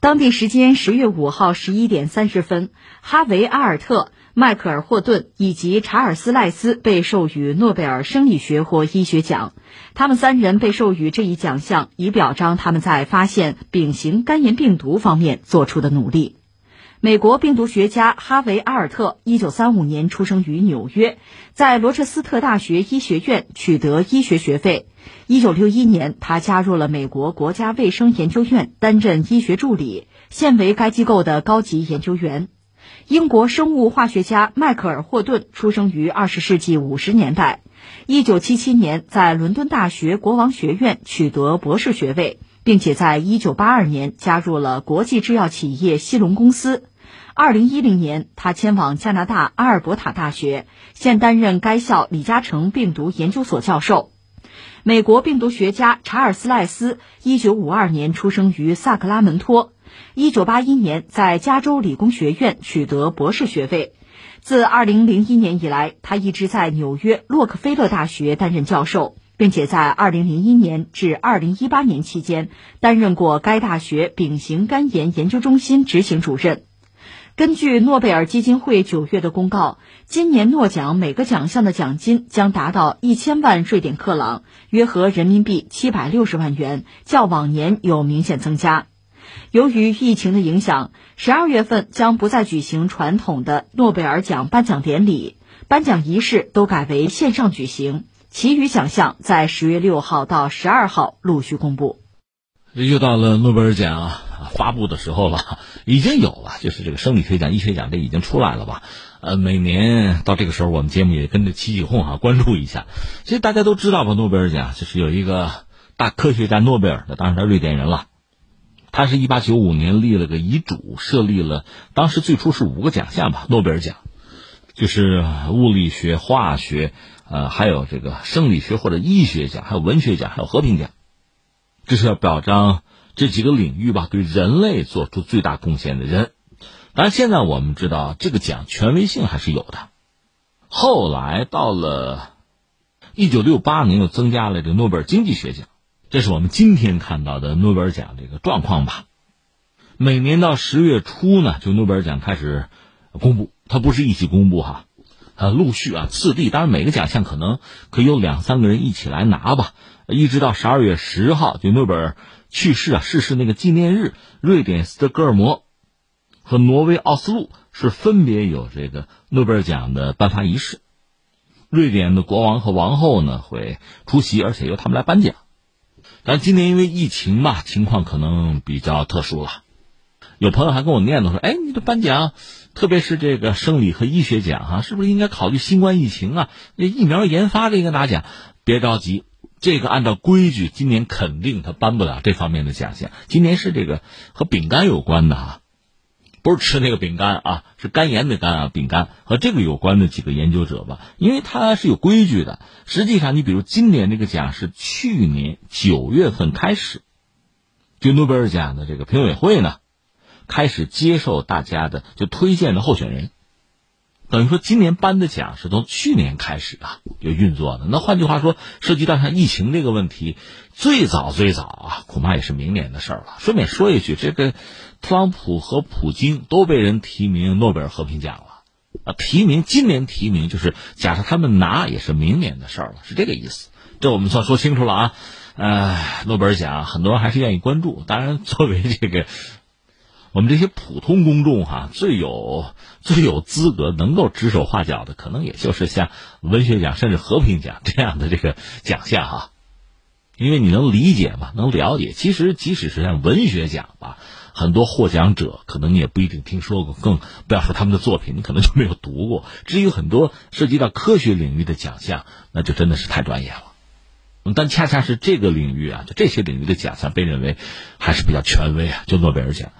当地时间十月五号十一点三十分，哈维·阿尔特、迈克尔·霍顿以及查尔斯·赖斯被授予诺贝尔生理学或医学奖。他们三人被授予这一奖项，以表彰他们在发现丙型肝炎病毒方面做出的努力。美国病毒学家哈维·阿尔特，一九三五年出生于纽约，在罗彻斯特大学医学院取得医学学位。一九六一年，他加入了美国国家卫生研究院，担任医学助理，现为该机构的高级研究员。英国生物化学家迈克尔·霍顿出生于二十世纪五十年代，一九七七年在伦敦大学国王学院取得博士学位。并且在一九八二年加入了国际制药企业西隆公司。二零一零年，他迁往加拿大阿尔伯塔大学，现担任该校李嘉诚病毒研究所教授。美国病毒学家查尔斯·赖斯，一九五二年出生于萨克拉门托，一九八一年在加州理工学院取得博士学位。自二零零一年以来，他一直在纽约洛克菲勒大学担任教授。并且在2001年至2018年期间担任过该大学丙型肝炎研究中心执行主任。根据诺贝尔基金会九月的公告，今年诺奖每个奖项的奖金将达到一千万瑞典克朗，约合人民币七百六十万元，较往年有明显增加。由于疫情的影响，十二月份将不再举行传统的诺贝尔奖颁奖典礼，颁奖仪式都改为线上举行。其余奖项在十月六号到十二号陆续公布。又到了诺贝尔奖啊发布的时候了，已经有了，就是这个生理学奖、医学奖这已经出来了吧？呃，每年到这个时候，我们节目也跟着起起哄哈，关注一下。其实大家都知道吧，诺贝尔奖就是有一个大科学家诺贝尔的，当然他瑞典人了。他是一八九五年立了个遗嘱，设立了当时最初是五个奖项吧，诺贝尔奖，就是物理学、化学。呃，还有这个生理学或者医学奖，还有文学奖，还有和平奖，这是要表彰这几个领域吧，对人类做出最大贡献的人。当然，现在我们知道这个奖权威性还是有的。后来到了一九六八年，又增加了这个诺贝尔经济学奖，这是我们今天看到的诺贝尔奖这个状况吧。每年到十月初呢，就诺贝尔奖开始公布，它不是一起公布哈。呃，陆续啊，次第，当然每个奖项可能可以有两三个人一起来拿吧。一直到十二月十号，就诺贝尔去世啊逝世那个纪念日，瑞典斯德哥尔摩和挪威奥斯陆是分别有这个诺贝尔奖的颁发仪式。瑞典的国王和王后呢会出席，而且由他们来颁奖。但今年因为疫情嘛，情况可能比较特殊了。有朋友还跟我念叨说：“哎，你这颁奖。”特别是这个生理和医学奖哈，是不是应该考虑新冠疫情啊？那疫苗研发这个拿奖，别着急，这个按照规矩，今年肯定他颁不了这方面的奖项。今年是这个和饼干有关的哈，不是吃那个饼干啊，是肝炎的肝啊，饼干和这个有关的几个研究者吧，因为他是有规矩的。实际上，你比如今年这个奖是去年九月份开始，就诺贝尔奖的这个评委会呢。开始接受大家的就推荐的候选人，等于说今年颁的奖是从去年开始啊就运作的。那换句话说，涉及到像疫情这个问题，最早最早啊，恐怕也是明年的事儿了。顺便说一句，这个特朗普和普京都被人提名诺贝尔和平奖了啊，提名今年提名就是假设他们拿也是明年的事儿了，是这个意思。这我们算说清楚了啊。呃，诺贝尔奖很多人还是愿意关注，当然作为这个。我们这些普通公众哈，最有 最有资格能够指手画脚的，可能也就是像文学奖甚至和平奖这样的这个奖项哈，因为你能理解嘛，能了解。其实即使是像文学奖吧，很多获奖者可能你也不一定听说过，更不要说他们的作品，你可能就没有读过。至于很多涉及到科学领域的奖项，那就真的是太专业了。但恰恰是这个领域啊，就这些领域的奖项被认为还是比较权威啊，就诺贝尔奖。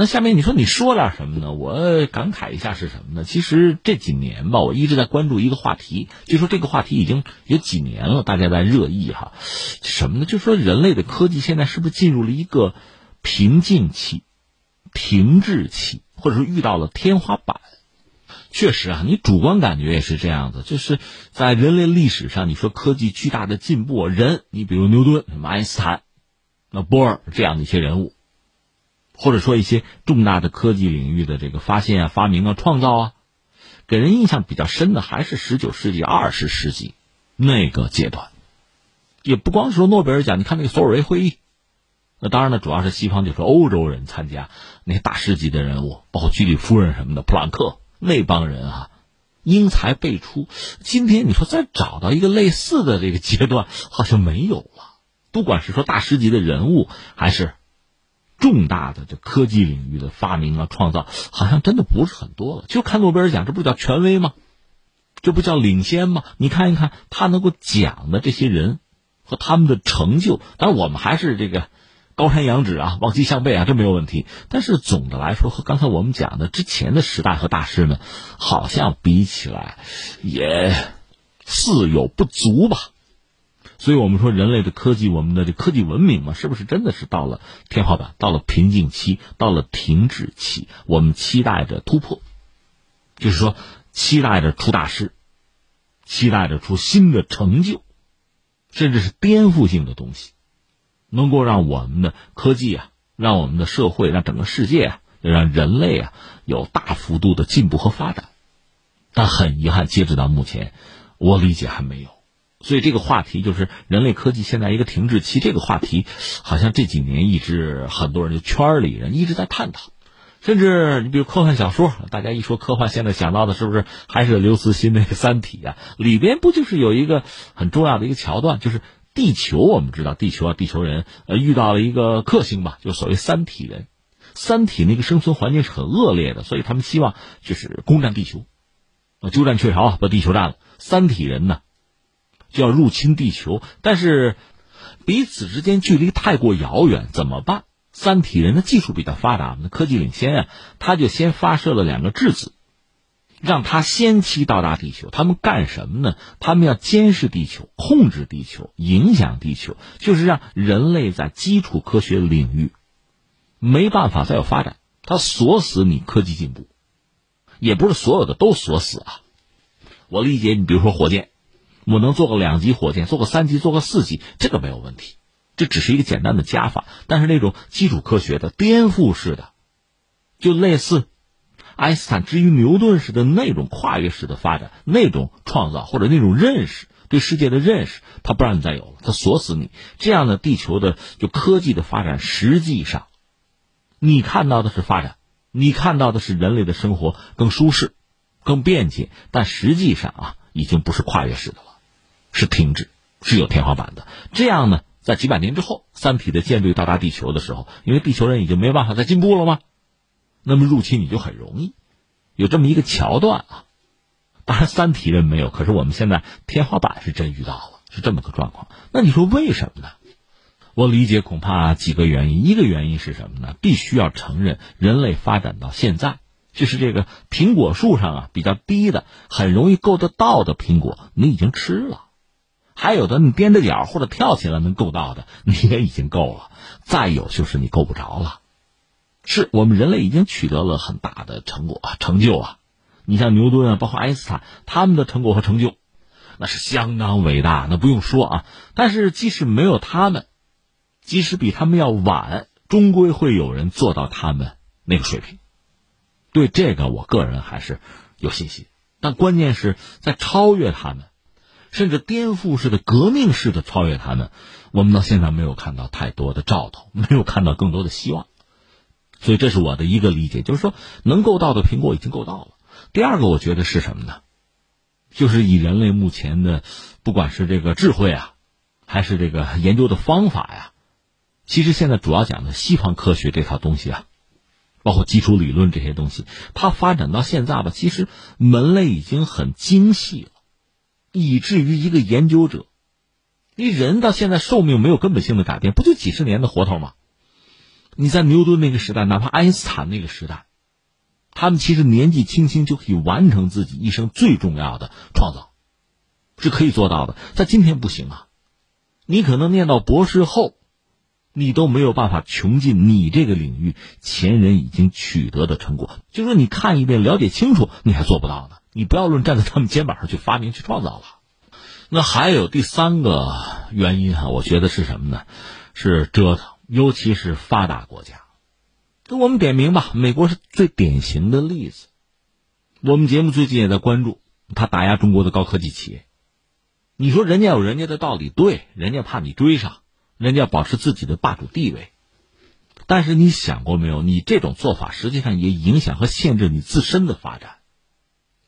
那下面你说你说点什么呢？我感慨一下是什么呢？其实这几年吧，我一直在关注一个话题，就说这个话题已经有几年了，大家在热议哈。什么呢？就说人类的科技现在是不是进入了一个瓶颈期、停滞期，或者说遇到了天花板？确实啊，你主观感觉也是这样子。就是在人类历史上，你说科技巨大的进步，人，你比如牛顿、什么爱因斯坦、那波尔这样的一些人物。或者说一些重大的科技领域的这个发现啊、发明啊、创造啊，给人印象比较深的还是十九世纪、二十世纪那个阶段。也不光是说诺贝尔奖，你看那个索尔维会议，那当然呢，主要是西方就是欧洲人参加，那些大师级的人物，包括居里夫人什么的，普朗克那帮人啊，英才辈出。今天你说再找到一个类似的这个阶段，好像没有了。不管是说大师级的人物，还是。重大的这科技领域的发明啊、创造，好像真的不是很多了。就看诺贝尔奖，这不叫权威吗？这不叫领先吗？你看一看他能够讲的这些人和他们的成就，当然我们还是这个高山仰止啊、望其项背啊，这没有问题。但是总的来说，和刚才我们讲的之前的时代和大师们，好像比起来也似有不足吧。所以我们说，人类的科技，我们的这科技文明嘛，是不是真的是到了天花板，到了瓶颈期，到了停止期？我们期待着突破，就是说，期待着出大师，期待着出新的成就，甚至是颠覆性的东西，能够让我们的科技啊，让我们的社会，让整个世界啊，让人类啊，有大幅度的进步和发展。但很遗憾，截止到目前，我理解还没有。所以这个话题就是人类科技现在一个停滞期。这个话题，好像这几年一直很多人就圈里人一直在探讨，甚至你比如科幻小说，大家一说科幻，现在想到的是不是还是刘慈欣那个《三体》啊？里边不就是有一个很重要的一个桥段，就是地球，我们知道地球啊，地球人呃遇到了一个克星吧，就所谓三体人。三体那个生存环境是很恶劣的，所以他们希望就是攻占地球，啊，鸠占鹊巢，把地球占了。三体人呢？就要入侵地球，但是彼此之间距离太过遥远，怎么办？三体人的技术比较发达，那科技领先啊，他就先发射了两个质子，让他先期到达地球。他们干什么呢？他们要监视地球、控制地球、影响地球，就是让人类在基础科学领域没办法再有发展。他锁死你科技进步，也不是所有的都锁死啊。我理解，你比如说火箭。我能做个两级火箭，做个三级，做个四级，这个没有问题。这只是一个简单的加法，但是那种基础科学的颠覆式的，就类似爱因斯坦之于牛顿式的那种跨越式的发展，那种创造或者那种认识对世界的认识，他不让你再有了，他锁死你。这样的地球的就科技的发展，实际上你看到的是发展，你看到的是人类的生活更舒适、更便捷，但实际上啊，已经不是跨越式的了。是停止，是有天花板的。这样呢，在几百年之后，三体的舰队到达地球的时候，因为地球人已经没办法再进步了吗？那么入侵你就很容易，有这么一个桥段啊。当然，三体人没有，可是我们现在天花板是真遇到了，是这么个状况。那你说为什么呢？我理解恐怕几个原因。一个原因是什么呢？必须要承认，人类发展到现在。就是这个苹果树上啊比较低的，很容易够得到的苹果，你已经吃了；还有的你踮着脚或者跳起来能够到的，你也已经够了。再有就是你够不着了。是我们人类已经取得了很大的成果成就啊！你像牛顿啊，包括爱因斯坦，他们的成果和成就，那是相当伟大，那不用说啊。但是即使没有他们，即使比他们要晚，终归会有人做到他们那个水平。对这个，我个人还是有信心，但关键是在超越他们，甚至颠覆式的、革命式的超越他们，我们到现在没有看到太多的兆头，没有看到更多的希望，所以这是我的一个理解，就是说能够到的苹果已经够到了。第二个，我觉得是什么呢？就是以人类目前的，不管是这个智慧啊，还是这个研究的方法呀，其实现在主要讲的西方科学这套东西啊。包括基础理论这些东西，它发展到现在吧，其实门类已经很精细了，以至于一个研究者，你人到现在寿命没有根本性的改变，不就几十年的活头吗？你在牛顿那个时代，哪怕爱因斯坦那个时代，他们其实年纪轻轻就可以完成自己一生最重要的创造，是可以做到的。在今天不行啊，你可能念到博士后。你都没有办法穷尽你这个领域前人已经取得的成果，就说你看一遍了解清楚，你还做不到呢。你不要论站在他们肩膀上去发明去创造了。那还有第三个原因哈，我觉得是什么呢？是折腾，尤其是发达国家，给我们点名吧。美国是最典型的例子。我们节目最近也在关注他打压中国的高科技企业。你说人家有人家的道理，对，人家怕你追上，人家要保持自己的霸主地位。但是你想过没有？你这种做法实际上也影响和限制你自身的发展。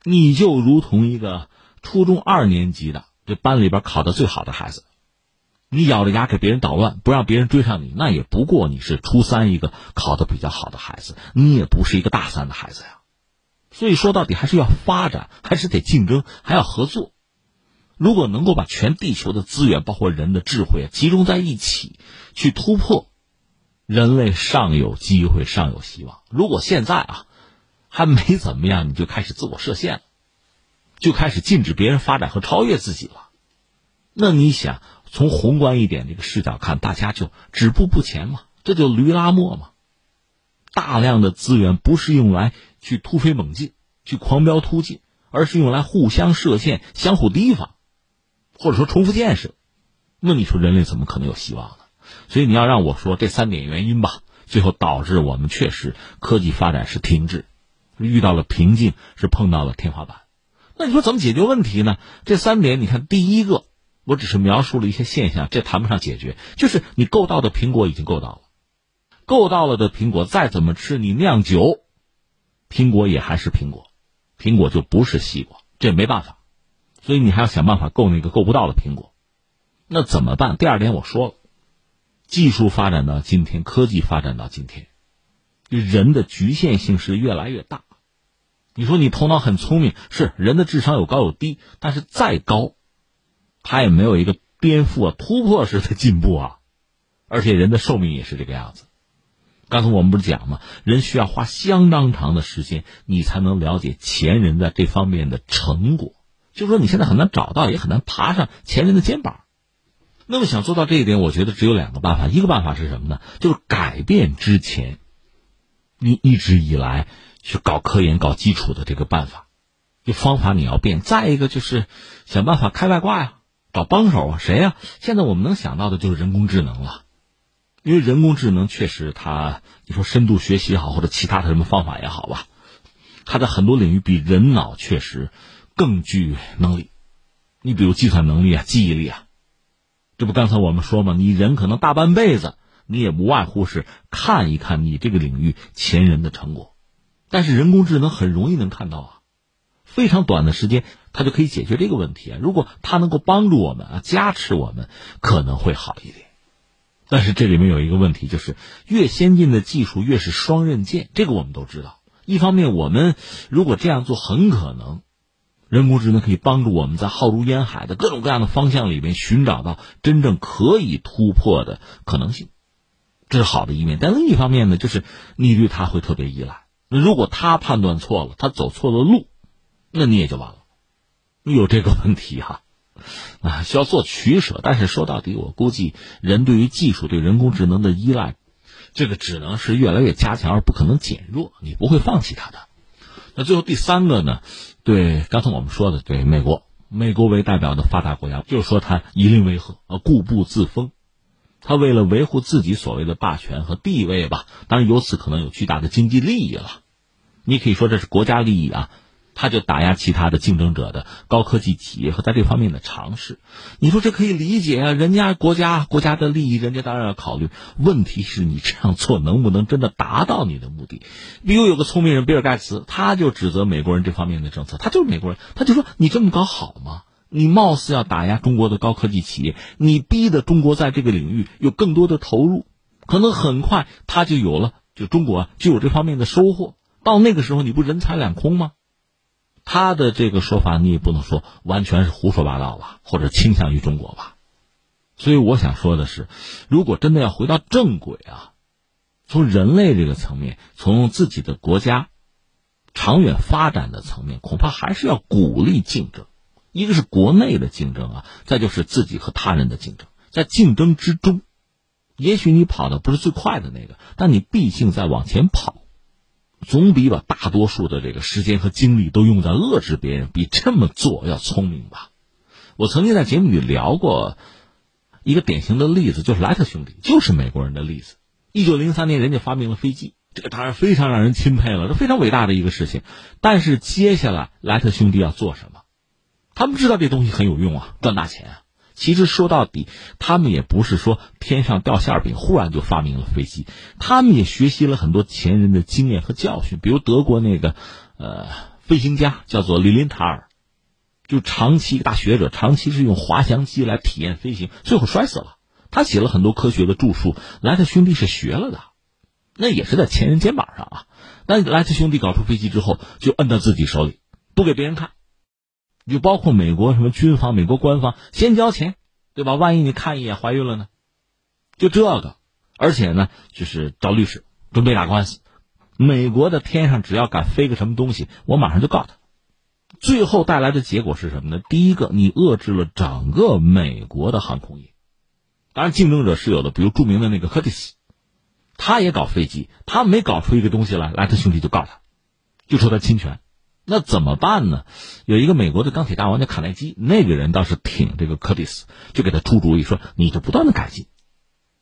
你就如同一个初中二年级的这班里边考的最好的孩子。你咬着牙给别人捣乱，不让别人追上你，那也不过你是初三一个考的比较好的孩子，你也不是一个大三的孩子呀。所以说到底还是要发展，还是得竞争，还要合作。如果能够把全地球的资源，包括人的智慧集中在一起去突破，人类尚有机会，尚有希望。如果现在啊还没怎么样，你就开始自我设限了，就开始禁止别人发展和超越自己了，那你想？从宏观一点这个视角看，大家就止步不前嘛，这就驴拉磨嘛。大量的资源不是用来去突飞猛进、去狂飙突进，而是用来互相设限、相互提防，或者说重复建设。那你说人类怎么可能有希望呢？所以你要让我说这三点原因吧，最后导致我们确实科技发展是停滞，遇到了瓶颈，是碰到了天花板。那你说怎么解决问题呢？这三点，你看第一个。我只是描述了一些现象，这谈不上解决。就是你够到的苹果已经够到了，够到了的苹果再怎么吃，你酿酒，苹果也还是苹果，苹果就不是西瓜，这没办法。所以你还要想办法够那个够不到的苹果。那怎么办？第二点我说了，技术发展到今天，科技发展到今天，人的局限性是越来越大。你说你头脑很聪明，是人的智商有高有低，但是再高。他也没有一个颠覆啊、突破式的进步啊，而且人的寿命也是这个样子。刚才我们不是讲吗？人需要花相当长的时间，你才能了解前人在这方面的成果。就说你现在很难找到，也很难爬上前人的肩膀。那么想做到这一点，我觉得只有两个办法。一个办法是什么呢？就是改变之前你一直以来去搞科研、搞基础的这个办法，这方法你要变。再一个就是想办法开外挂呀。找帮手啊？谁呀？现在我们能想到的就是人工智能了，因为人工智能确实它，你说深度学习也好，或者其他的什么方法也好吧，它在很多领域比人脑确实更具能力。你比如计算能力啊，记忆力啊，这不刚才我们说嘛？你人可能大半辈子，你也不外乎是看一看你这个领域前人的成果，但是人工智能很容易能看到啊。非常短的时间，它就可以解决这个问题啊！如果它能够帮助我们啊，加持我们，可能会好一点。但是这里面有一个问题，就是越先进的技术越是双刃剑，这个我们都知道。一方面，我们如果这样做，很可能人工智能可以帮助我们在浩如烟海的各种各样的方向里面寻找到真正可以突破的可能性，这是好的一面。但另一方面呢，就是你对它会特别依赖。那如果他判断错了，他走错了路。那你也就完了，有这个问题哈，啊，需要做取舍。但是说到底，我估计人对于技术、对人工智能的依赖，这个只能是越来越加强，而不可能减弱。你不会放弃它的。那最后第三个呢？对，刚才我们说的，对美国，美国为代表的发达国家，就是说它以邻为壑，呃，固步自封。他为了维护自己所谓的霸权和地位吧，当然由此可能有巨大的经济利益了。你可以说这是国家利益啊。他就打压其他的竞争者的高科技企业和在这方面的尝试，你说这可以理解啊？人家国家国家的利益，人家当然要考虑。问题是你这样做能不能真的达到你的目的？比如有个聪明人比尔盖茨，他就指责美国人这方面的政策，他就是美国人，他就说你这么搞好吗？你貌似要打压中国的高科技企业，你逼的中国在这个领域有更多的投入，可能很快他就有了，就中国就有这方面的收获。到那个时候，你不人财两空吗？他的这个说法，你也不能说完全是胡说八道吧，或者倾向于中国吧。所以我想说的是，如果真的要回到正轨啊，从人类这个层面，从自己的国家长远发展的层面，恐怕还是要鼓励竞争。一个是国内的竞争啊，再就是自己和他人的竞争。在竞争之中，也许你跑的不是最快的那个，但你毕竟在往前跑。总比把大多数的这个时间和精力都用在遏制别人，比这么做要聪明吧？我曾经在节目里聊过一个典型的例子，就是莱特兄弟，就是美国人的例子。一九零三年，人家发明了飞机，这个当然非常让人钦佩了，这非常伟大的一个事情。但是接下来莱特兄弟要做什么？他们知道这东西很有用啊，赚大钱啊。其实说到底，他们也不是说天上掉馅饼，忽然就发明了飞机。他们也学习了很多前人的经验和教训，比如德国那个呃飞行家叫做李林塔尔，就长期一个大学者，长期是用滑翔机来体验飞行，最后摔死了。他写了很多科学的著述，莱特兄弟是学了的，那也是在前人肩膀上啊。那莱特兄弟搞出飞机之后，就摁到自己手里，不给别人看。就包括美国什么军方、美国官方先交钱，对吧？万一你看一眼怀孕了呢？就这个，而且呢，就是找律师准备打官司。美国的天上只要敢飞个什么东西，我马上就告他。最后带来的结果是什么呢？第一个，你遏制了整个美国的航空业。当然，竞争者是有的，比如著名的那个柯蒂斯，他也搞飞机，他没搞出一个东西来，莱特兄弟就告他，就说他侵权。那怎么办呢？有一个美国的钢铁大王叫卡耐基，那个人倒是挺这个柯蒂斯，就给他出主意说：“你就不断的改进，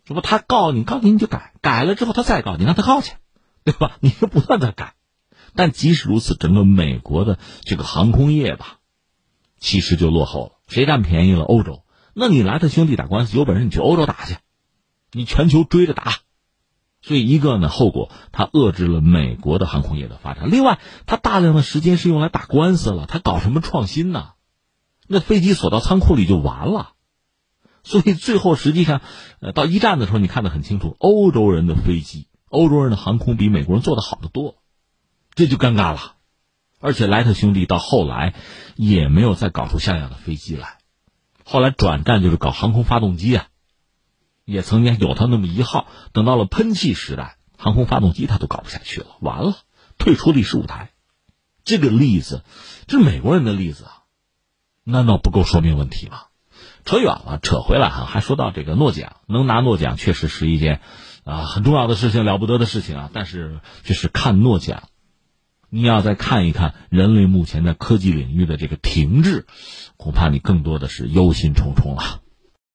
什么他告你，告你你就改，改了之后他再告你，让他告去，对吧？你就不断的改。但即使如此，整个美国的这个航空业吧，其实就落后了。谁占便宜了？欧洲。那你来他兄弟打官司，有本事你去欧洲打去，你全球追着打。”所以，一个呢，后果他遏制了美国的航空业的发展；另外，他大量的时间是用来打官司了。他搞什么创新呢？那飞机锁到仓库里就完了。所以，最后实际上，呃，到一战的时候，你看得很清楚，欧洲人的飞机、欧洲人的航空比美国人做的好得多，这就尴尬了。而且，莱特兄弟到后来也没有再搞出像样的飞机来，后来转战就是搞航空发动机啊。也曾经有他那么一号，等到了喷气时代，航空发动机他都搞不下去了，完了，退出历史舞台。这个例子，这是美国人的例子啊，难道不够说明问题吗？扯远了，扯回来哈，还说到这个诺奖，能拿诺奖确实是一件啊很重要的事情，了不得的事情啊。但是就是看诺奖，你要再看一看人类目前在科技领域的这个停滞，恐怕你更多的是忧心忡忡了。